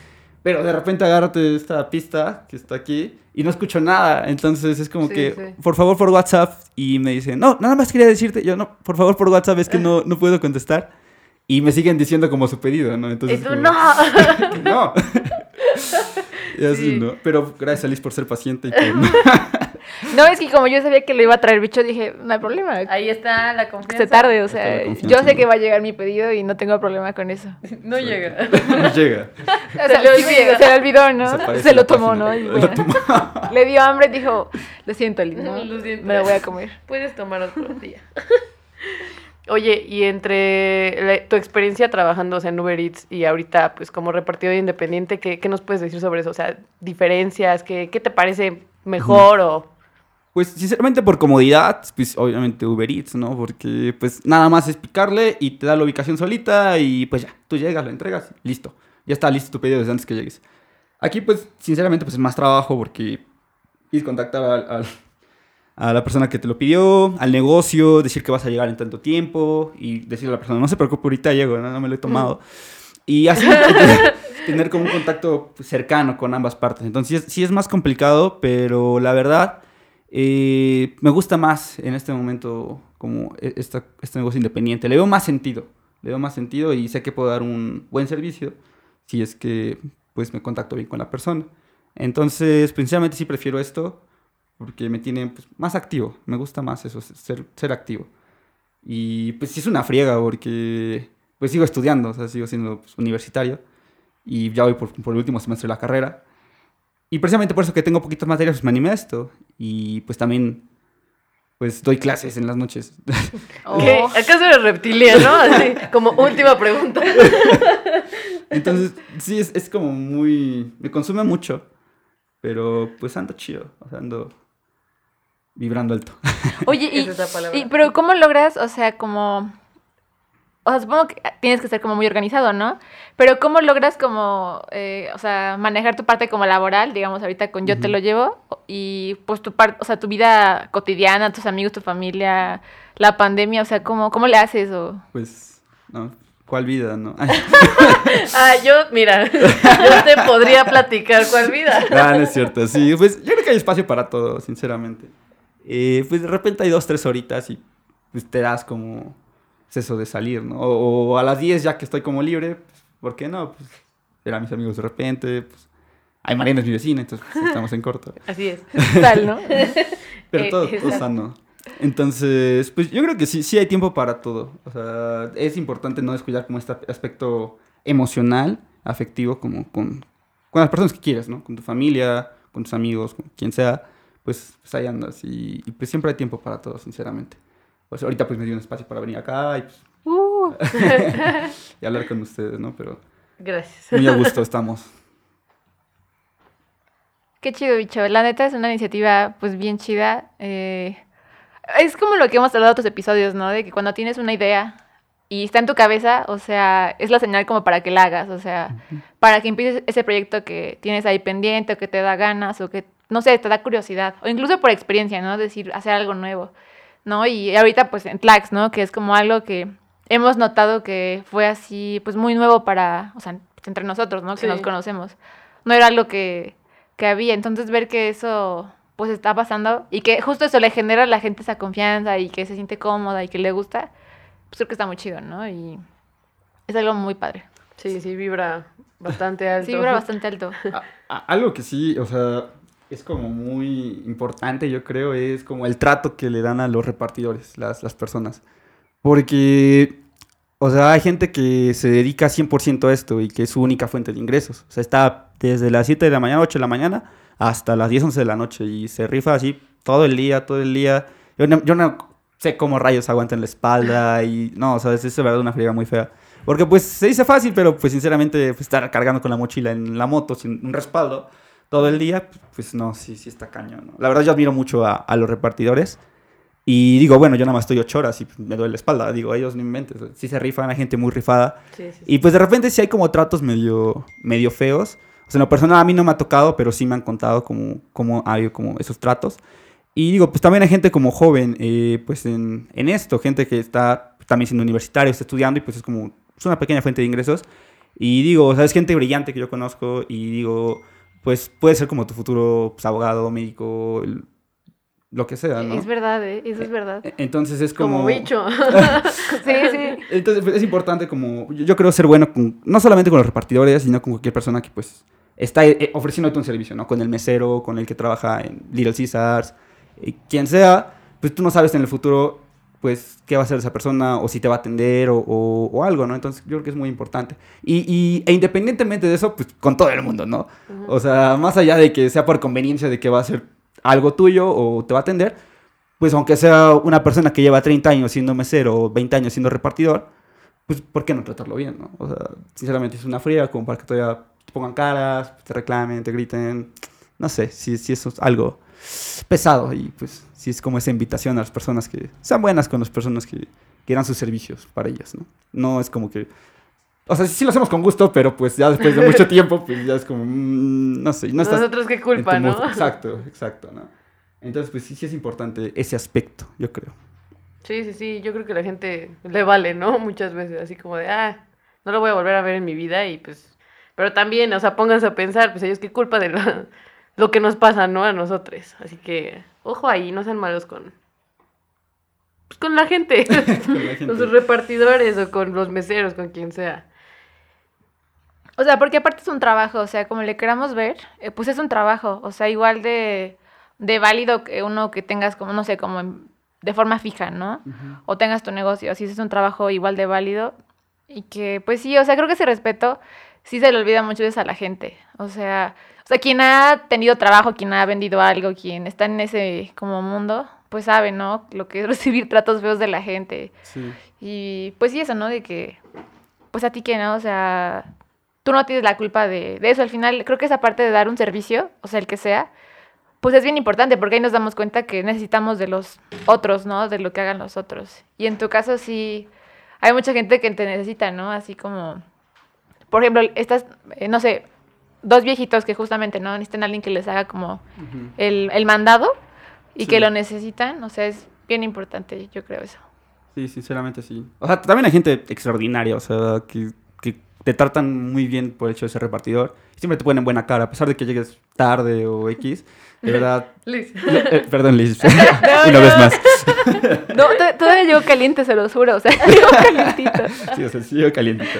Pero de repente agárrate esta pista que está aquí y no escucho nada. Entonces es como Sí, que, sí. por favor, por WhatsApp. Y me dicen, no, nada más quería decirte. Yo, no, por favor, por WhatsApp, es que no, no puedo contestar. Y me siguen diciendo como su pedido, ¿no? Entonces, como, no. no. y así, Sí. ¿no? Pero gracias a Liz por ser paciente y por... No, es que como yo sabía que lo iba a traer bicho, dije, no hay problema. Ahí está la Que confianza. se tarde, o sea, yo sé que va a llegar mi pedido y no tengo problema con eso. No llega. no llega. O sea, le se le olvidó, ¿no? Se lo tomó, página. ¿no? Y Lo bueno, tomó. le dio hambre, dijo, lo siento, Liz, ¿no? Lo siento. Me lo voy a comer. Puedes tomar otro día. Oye, y entre la- tu experiencia trabajando o sea, en Uber Eats y ahorita, pues como repartidor independiente, ¿qué, qué nos puedes decir sobre eso? O sea, diferencias, ¿qué, qué te parece mejor o...? Pues sinceramente por comodidad, pues obviamente Uber Eats, ¿no? Porque pues nada más es picarle y te da la ubicación solita y pues ya, tú llegas, lo entregas, listo. Ya está listo tu pedido desde antes que llegues. Aquí pues sinceramente pues es más trabajo porque que contactar al- al- a la persona que te lo pidió, al negocio, decir que vas a llegar en tanto tiempo y decirle a la persona, no se preocupe, ahorita llego, no, no me lo he tomado. Y así tener como un contacto pues, cercano con ambas partes. Entonces sí es más complicado, pero la verdad eh, me gusta más en este momento como e- esta- este negocio independiente. Le veo más sentido, le veo más sentido y sé que puedo dar un buen servicio si es que pues me contacto bien con la persona. Entonces, principalmente sí prefiero esto porque me tiene pues, más activo. Me gusta más eso, ser, ser activo. Y pues sí es una friega porque pues sigo estudiando, o sea, sigo siendo pues, universitario y ya voy por, por el último semestre de la carrera. Y precisamente por eso que tengo poquitas materias, pues me animé a esto. Y pues también, pues doy clases en las noches. ¿Qué? Oh. ¿Acaso eres reptiliano? Así, como última pregunta. Entonces, sí, es, es como muy... Me consume mucho, pero pues ando chido, o sea, ando vibrando alto. Oye, y, Es y- pero ¿cómo logras, o sea, como... O sea, supongo que tienes que ser como muy organizado, ¿no? Pero ¿cómo logras como, eh, o sea, manejar tu parte como laboral, digamos, ahorita con yo te lo llevo, y pues tu parte, o sea, tu vida cotidiana, tus amigos, tu familia, la pandemia, o sea, ¿cómo, cómo le haces? O... Pues, no, ¿cuál vida, no? Ah, yo, mira, yo te podría platicar cuál vida. Ah, no es cierto, sí, pues yo creo que hay espacio para todo, sinceramente. Eh, pues de repente hay dos, tres horitas y pues te das como pues, eso de salir, ¿no? O, o a las 10 ya que estoy como libre, pues, ¿por qué no? Pues ver a mis amigos de repente, pues... Ay, Mariana es mi vecina, entonces pues, estamos en corto. Así es. Tal, ¿no? Pero Eh, todo, todo exacto. sano. Entonces, pues yo creo que sí, sí hay tiempo para todo. O sea, es importante no descuidar como este aspecto emocional, afectivo, como con, con las personas que quieres, ¿no? Con tu familia, con tus amigos, con quien sea. Pues, pues ahí andas. Y, y, pues siempre hay tiempo para todo, sinceramente. Pues ahorita pues me dio un espacio para venir acá y, pues, Uh, y hablar con ustedes, ¿no? Pero Gracias. muy a gusto estamos. qué chido, bicho. La neta es una iniciativa, pues, bien chida. eh, es como lo que hemos hablado en otros episodios, ¿no? De que cuando tienes una idea y está en tu cabeza, o sea, es la señal como para que la hagas, o sea, para que empieces ese proyecto que tienes ahí pendiente o que te da ganas o que, no sé, te da curiosidad o incluso por experiencia, ¿no? Decir, hacer algo nuevo, ¿no? Y ahorita pues en Tlax, ¿no? Que es como algo que hemos notado que fue así, pues muy nuevo para, o sea, entre nosotros, ¿no? Que Sí. nos conocemos. No era algo que, que había, entonces ver que eso pues está pasando y que justo eso le genera a la gente esa confianza y que se siente cómoda y que le gusta, pues creo que está muy chido, ¿no? Y es algo muy padre. Sí, sí, vibra bastante alto. Sí, vibra bastante alto. A- a- algo que sí, o sea, es como muy importante, yo creo, es como el trato que le dan a los repartidores, las, las personas. Porque, O sea, hay gente que se dedica 100% a esto y que es su única fuente de ingresos. O sea, está desde las 7 de la mañana, 8 de la mañana, hasta las 10, 11 de la noche y se rifa así todo el día, todo el día. Yo no, yo no sé cómo rayos aguantan la espalda y no, o sea, es, es de verdad una friega muy fea. Porque pues se dice fácil, pero pues sinceramente pues, estar cargando con la mochila en la moto sin un respaldo todo el día, pues no, sí, sí está cañón. ¿no? La verdad yo admiro mucho a, a los repartidores. Y digo, bueno, yo nada más estoy ocho horas y me duele la espalda. Digo, ellos no inventes. Sí se rifan, hay gente muy rifada. Sí, sí, sí. Y pues de repente sí hay como tratos medio, medio feos. O sea, en lo personal a mí no me ha tocado, pero sí me han contado como, como hay como esos tratos. Y digo, pues también hay gente como joven, eh, pues en, en esto, gente que está también siendo universitario, está estudiando y pues es como, es una pequeña fuente de ingresos. Y digo, o sea, es gente brillante que yo conozco y digo, pues puede ser como tu futuro pues, abogado, médico, el- lo que sea, ¿no? Es verdad, ¿eh? Eso es verdad. E- Entonces es como... Como bicho. Sí, sí. Entonces pues, es importante como, yo, creo ser bueno con, no solamente con los repartidores, sino con cualquier persona que pues está eh, ofreciéndote un servicio, ¿no? Con el mesero, con el que trabaja en Little Caesars, eh, quien sea, pues tú no sabes en el futuro pues qué va a hacer esa persona o si te va a atender o, o- o algo, ¿no? Entonces yo creo que es muy importante. Y, y- e independientemente de eso, pues con todo el mundo, ¿no? O sea, más allá de que sea por conveniencia de que va a ser algo tuyo o te va a atender, pues aunque sea una persona que lleva 30 años siendo mesero o 20 años siendo repartidor, pues ¿por qué no tratarlo bien, no? O sea, sinceramente es una fría como para que todavía te pongan caras, te reclamen, te griten, no sé, si, si eso es algo pesado y pues si es como esa invitación a las personas que sean buenas con las personas que quieran sus servicios para ellas, ¿no? No es como que... O sea, sí lo hacemos con gusto, pero pues ya después de mucho tiempo, pues ya es como, mm, no sé, no estás Nosotros qué culpa, ¿no? mood. Exacto, exacto, ¿no? Entonces, pues sí, sí es importante ese aspecto, yo creo. Sí, sí, sí, yo creo que la gente le vale, ¿no? Muchas veces, así como de, ah, no lo voy a volver a ver en mi vida y pues, pero también, o sea, pónganse a pensar, pues ellos qué culpa de la- lo que nos pasa, ¿no? A nosotros. Así que, ojo ahí, no sean malos con, pues, con la gente, Con la con gente. sus repartidores o con los meseros, con quien sea. O sea, porque aparte es un trabajo, o sea, como le queramos ver, eh, pues es un trabajo, o sea, igual de, de válido que uno que tengas como, no sé, como en- de forma fija, ¿no? O tengas tu negocio, así es un trabajo igual de válido y que, pues sí, o sea, creo que ese respeto sí se le olvida muchas veces a la gente, o sea, o sea, quien ha tenido trabajo, quien ha vendido algo, quien está en ese como mundo, pues sabe, ¿no? Lo que es recibir tratos feos de la gente. Sí. Y pues sí, eso, ¿no? De que, pues a ti que no, o sea, tú no tienes la culpa de, de eso. Al final, creo que esa parte de dar un servicio, o sea, el que sea, pues es bien importante porque ahí nos damos cuenta que necesitamos de los otros, ¿no? De lo que hagan los otros. Y en tu caso sí, hay mucha gente que te necesita, ¿no? Así como, por ejemplo, estas, eh, no sé, dos viejitos que justamente, ¿no? Necesitan a alguien que les haga como Ujú. el, el mandado y Sí. que lo necesitan, o sea, es bien importante, yo creo eso. Sí, sinceramente sí. O sea, también hay gente extraordinaria, o sea, que, que te tratan muy bien por el hecho de ser repartidor. Siempre te ponen buena cara, a pesar de que llegues tarde o X. De verdad. Liz. Eh, perdón, Liz. Una vez más. No, to- todavía llegó caliente, se lo juro, o sea, llegó calientito. Sí, o sea, sí, yo calientito.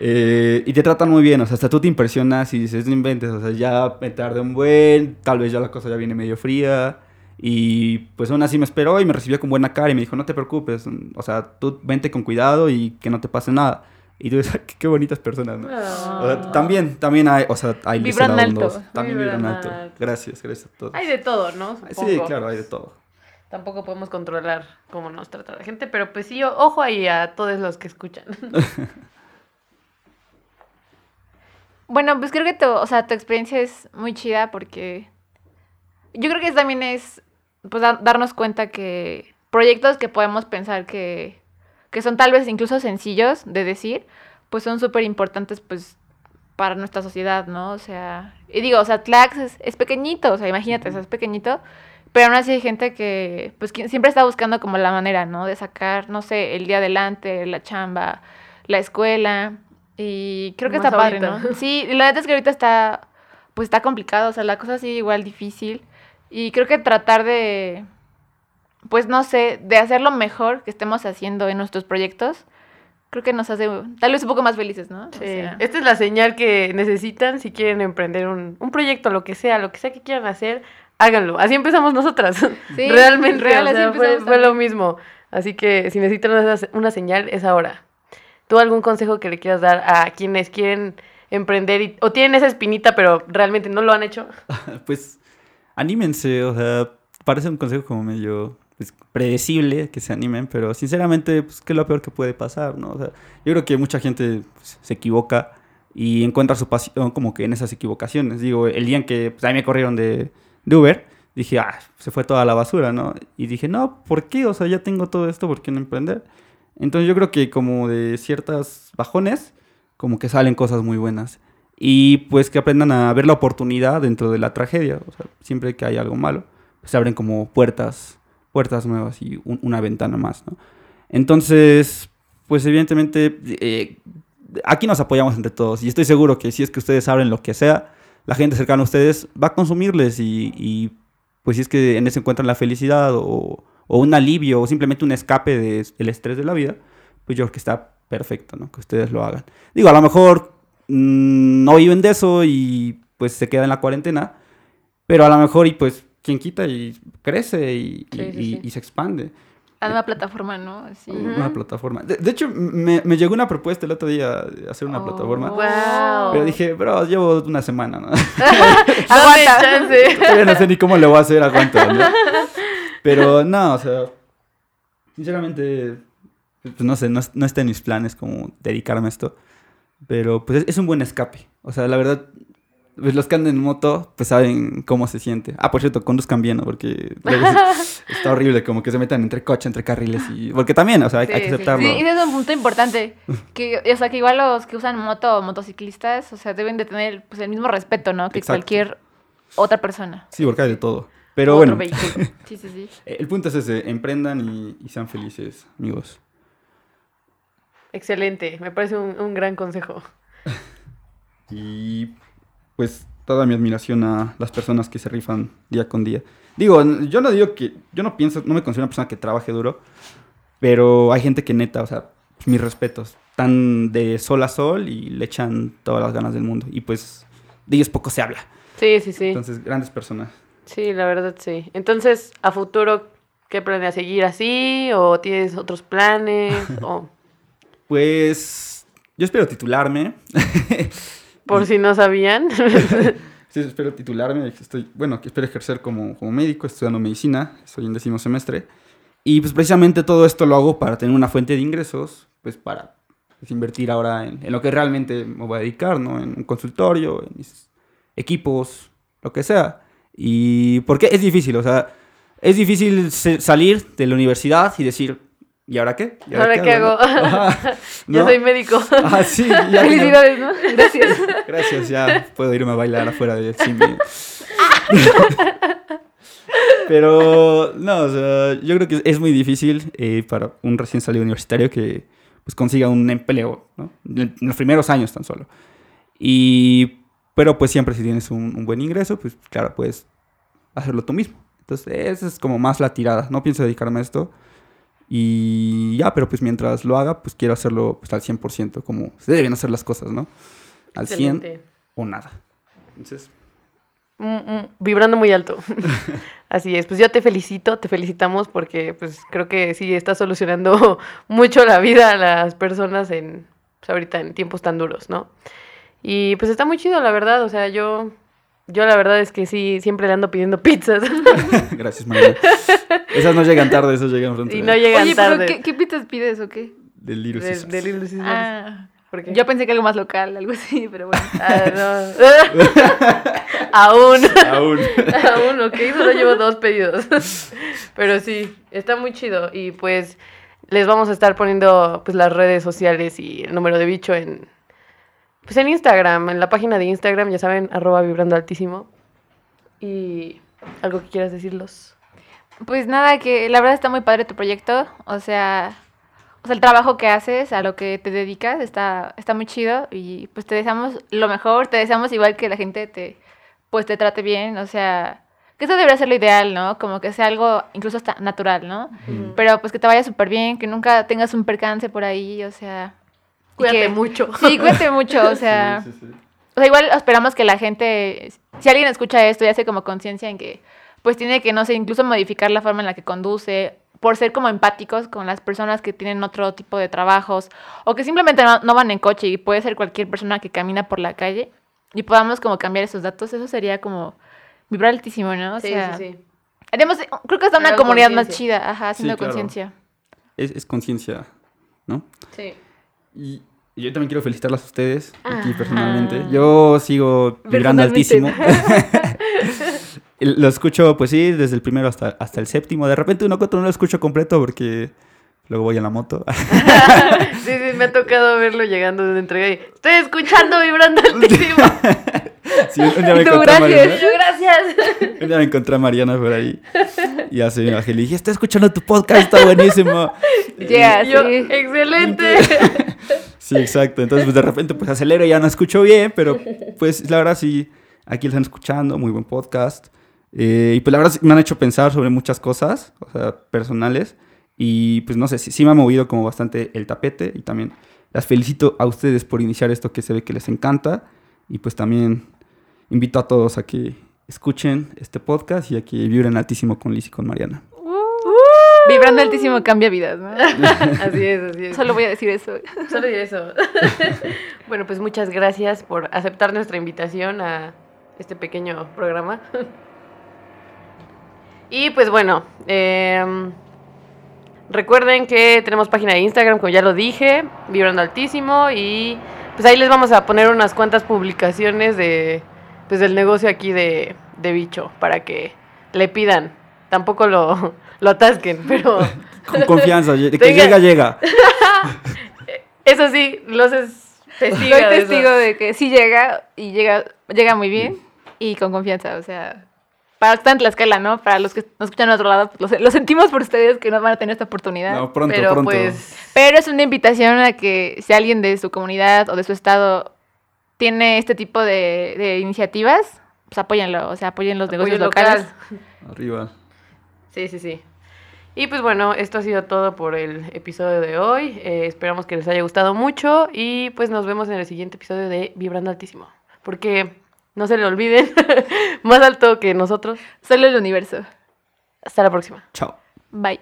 Eh, y te tratan muy bien, o sea, hasta tú te impresionas y dices, no inventes, o sea, ya me tardé un buen, tal vez ya la cosa ya viene medio fría. Y pues aún así me esperó y me recibió con buena cara y me dijo, no te preocupes, o sea, tú vente con cuidado y que no te pase nada. Y tú dices, qué, qué bonitas personas, ¿no? O sea, también, también hay, o sea, hay Vibran alto. bondoso. También vibran alto. alto. Gracias, gracias a todos. Hay de todo, ¿no? Sí, Supongo. claro, hay de todo. Tampoco podemos controlar cómo nos trata la gente, pero pues sí, ojo ahí a todos los que escuchan. Bueno, pues creo que tu, o sea, tu experiencia es muy chida porque yo creo que es- también es pues da- darnos cuenta que proyectos que podemos pensar que, que son tal vez incluso sencillos de decir, pues son súper importantes pues para nuestra sociedad, ¿no? O sea, y digo, o sea, Tlax es, es pequeñito, o sea, imagínate, o sea, es pequeñito, pero aún así hay gente que pues que siempre está buscando como la manera, ¿no? De sacar, no sé, el día adelante, la chamba, la escuela, y creo que Más está padre, ahorita. ¿no? Sí, la neta es que ahorita está, pues está complicado, o sea, la cosa sigue igual difícil, y creo que tratar de, pues no sé, de hacer lo mejor que estemos haciendo en nuestros proyectos, creo que nos hace tal vez un poco más felices, ¿no? O Sí. sea, Esta es la señal que necesitan si quieren emprender un, un proyecto, lo que sea, lo que sea que quieran hacer, háganlo. Así empezamos nosotras. Sí, Realmente, real, o sea, fue, fue lo mismo. Así que si necesitan una, una señal, es ahora. ¿Tú algún consejo que le quieras dar a quienes quieren emprender y- o tienen esa espinita pero realmente no lo han hecho? Pues anímense, o sea, parece un consejo como medio pues, predecible que se animen, pero sinceramente, pues, ¿qué es lo peor que puede pasar, no? O sea, yo creo que mucha gente pues, se equivoca y encuentra su pasión como que en esas equivocaciones. Digo, el día en que pues, a mí me corrieron de, de Uber, dije, ah, se fue toda la basura, ¿no? Y dije, no, ¿por qué? O sea, ya tengo todo esto, ¿por qué no emprender? Entonces yo creo que como de ciertas bajones, como que salen cosas muy buenas. Y pues que aprendan a ver la oportunidad dentro de la tragedia. Siempre que hay algo malo, pues se abren como puertas, puertas nuevas y un- una ventana más, ¿no? Entonces, pues evidentemente, eh, aquí nos apoyamos entre todos. Y estoy seguro que si es que ustedes abren lo que sea, la gente cercana a ustedes va a consumirles y, y, pues si es que en eso encuentran la felicidad o, o un alivio o simplemente un escape de- del estrés de la vida, pues yo creo que está perfecto, ¿no? Que ustedes lo hagan. Digo, a lo mejor mm, no viven de eso y pues se queda en la cuarentena, pero a lo mejor y pues quien quita y crece y, y- Sí, sí, y- sí. y se expande. La nueva plataforma, ¿no? Ujú. Una plataforma. De, de hecho, me, me llegó una propuesta el otro día de hacer una Oh. plataforma. Wow. Pero dije, bro, llevo una semana, ¿no? Aguanta. Todavía no sé ni cómo le voy a hacer, aguanta, ¿no? Pero no, o sea, sinceramente, pues no sé, no, no está en mis planes como dedicarme a esto. Pero pues es, es un buen escape. O sea, la verdad, pues los que andan en moto, pues saben cómo se siente. Ah, por cierto, conduzcan bien, ¿no? Porque luego está horrible como que se metan entre coche, entre carriles y... Porque también, o sea, hay, hay Sí, que sí, aceptarlo. Sí, ese es un punto importante. Que, o sea, que igual los que usan moto o motociclistas, o sea, deben de tener pues, el mismo respeto, ¿no? Que Exacto. cualquier otra persona. Sí, porque hay de todo. Pero Otro bueno, vehículo. Sí, sí, sí. el punto es ese, emprendan y, y sean felices, amigos. Excelente, me parece un, un gran consejo. Y pues toda mi admiración a las personas que se rifan día con día. Digo, yo no digo que, yo no pienso, no me considero una persona que trabaje duro, pero hay gente que neta, o sea, pues, mis respetos, están de sol a sol y le echan todas las ganas del mundo. Y pues de ellos poco se habla. Sí, sí, sí. Entonces, grandes personas. Sí, la verdad sí. Entonces, a futuro, ¿qué planeas? ¿Seguir así? ¿O tienes otros planes? ¿O Pues yo espero titularme. por si no sabían? Sí, espero titularme. Estoy, bueno, espero ejercer como, como médico, estudiando medicina. Estoy en décimo semestre. Y pues precisamente todo esto lo hago para tener una fuente de ingresos, pues para pues, invertir ahora en, en lo que realmente me voy a dedicar, ¿no? En un consultorio, en mis equipos, lo que sea. Y porque es difícil, o sea, es difícil salir de la universidad y decir, ¿y ahora qué? ¿Y ¿Ahora qué hago? Ajá, Yo ¿no? soy médico. Ah, sí, ya- Felicidades, ¿no? Gracias. Gracias, ya puedo irme a bailar afuera de cine. Pero, no, o sea, yo creo que es muy difícil eh, para un recién salido universitario que pues, consiga un empleo, ¿no? En los primeros años tan solo. Y, pero pues siempre si tienes un, un buen ingreso, pues claro, puedes hacerlo tú mismo. Entonces, esa es como más la tirada. No pienso dedicarme a esto. Y ya, pero pues mientras lo haga, pues quiero hacerlo pues, al 100%, como se deben hacer las cosas, ¿no? Al 100 Excelente. o nada. Entonces, Mm, mm, vibrando muy alto. Así es, pues yo te felicito, te felicitamos porque pues creo que sí estás solucionando mucho la vida a las personas en pues, ahorita en tiempos tan duros, ¿no? Y pues está muy chido, la verdad, o sea, yo yo la verdad es que sí siempre le ando pidiendo pizzas gracias, María. Esas no llegan tarde, esas llegan pronto. y no llegan Oye, pero tarde. ¿qué, qué pizzas pides o qué? Del Little De- Caesars. de Little Caesars. Ah, yo pensé que algo más local, algo así, pero bueno. Ah, no. Aún. Aún. Aún, ok, solo llevo dos pedidos. Pero sí, está muy chido. Y pues les vamos a estar poniendo pues las redes sociales y el número de bicho en pues en Instagram, en la página de Instagram, ya saben, arroba vibrando altísimo. Y algo que quieras decirlos. Pues nada, que la verdad está muy padre tu proyecto. O sea, o sea, el trabajo que haces, a lo que te dedicas, está, está muy chido. Y pues te deseamos lo mejor, te deseamos igual que la gente te, pues te trate bien. O sea, que eso debería ser lo ideal, ¿no? Como que sea algo incluso hasta natural, ¿no? Pero pues que te vaya súper bien, que nunca tengas un percance por ahí, o sea. Cuídate que- mucho. Sí, cuídate mucho, o sea. Sí, sí, sí. O sea, igual esperamos que la gente, si alguien escucha esto y hace como conciencia en que, pues tiene que, no sé, incluso modificar la forma en la que conduce, por ser como empáticos con las personas que tienen otro tipo de trabajos o que simplemente no, no van en coche y puede ser cualquier persona que camina por la calle y podamos como cambiar esos datos, eso sería como vibrar altísimo, ¿no? O Sí, sea, sí, sí. haríamos, creo que está una comunidad más chida, ajá, haciendo claro. conciencia. Es, es conciencia, ¿no? Sí. Y, y yo también quiero felicitarlas a ustedes, aquí personalmente. Yo sigo vibrando altísimo. Lo escucho, pues sí, desde el primero hasta, hasta el séptimo. De repente uno que otro no lo escucho completo porque luego voy en la moto. Sí, sí, me ha tocado verlo llegando de una entrega y estoy escuchando vibrando altísimo. Sí, un día me encontré a gracias. Mariana, Gracias. un día me encontré a Mariana por ahí. Y hace mi bajé y le dije, estoy escuchando tu podcast, está buenísimo. Yeah, Y yo, sí. excelente. Sí, exacto. Entonces, pues de repente, pues acelero y ya no escucho bien, pero pues la verdad sí, aquí lo están escuchando, muy buen podcast. Eh, y pues la verdad sí me han hecho pensar sobre muchas cosas, o sea, personales. Y pues no sé, sí, sí me ha movido como bastante el tapete. Y también las felicito a ustedes por iniciar esto que se ve que les encanta. Y pues también invito a todos a que escuchen este podcast y a que vibren altísimo con Liz y con Mariana. Vibrando altísimo cambia vidas, ¿no? Así es, así es. Solo voy a decir eso. Solo diré eso. bueno, pues muchas gracias por aceptar nuestra invitación a este pequeño programa. y pues bueno, em, recuerden que tenemos página de Instagram, como ya lo dije, Vibrando Altísimo, y pues ahí les vamos a poner unas cuantas publicaciones de pues del negocio aquí de, de bicho para que le pidan. Tampoco lo, lo atasquen, pero Con confianza, de que Tenga- llega, llega. eso sí, los es testigo Soy testigo de que sí llega y llega, llega muy bien y con confianza. O sea, para estar en Tlaxcala, ¿no? Para los que nos escuchan en otro lado, pues, lo, lo sentimos por ustedes que no van a tener esta oportunidad. No, pronto, pero pronto. pues Pero es una invitación a que si alguien de su comunidad o de su estado tiene este tipo de, de iniciativas, pues apóyenlo, o sea, apoyen los apoyo negocios local. locales. Arriba. Sí, sí, sí. Y pues bueno, esto ha sido todo por el episodio de hoy. Eh, esperamos que les haya gustado mucho y pues nos vemos en el siguiente episodio de Vibrando Altísimo. Porque no se le olviden, más alto que nosotros. Solo el universo. Hasta la próxima. Chao. Bye.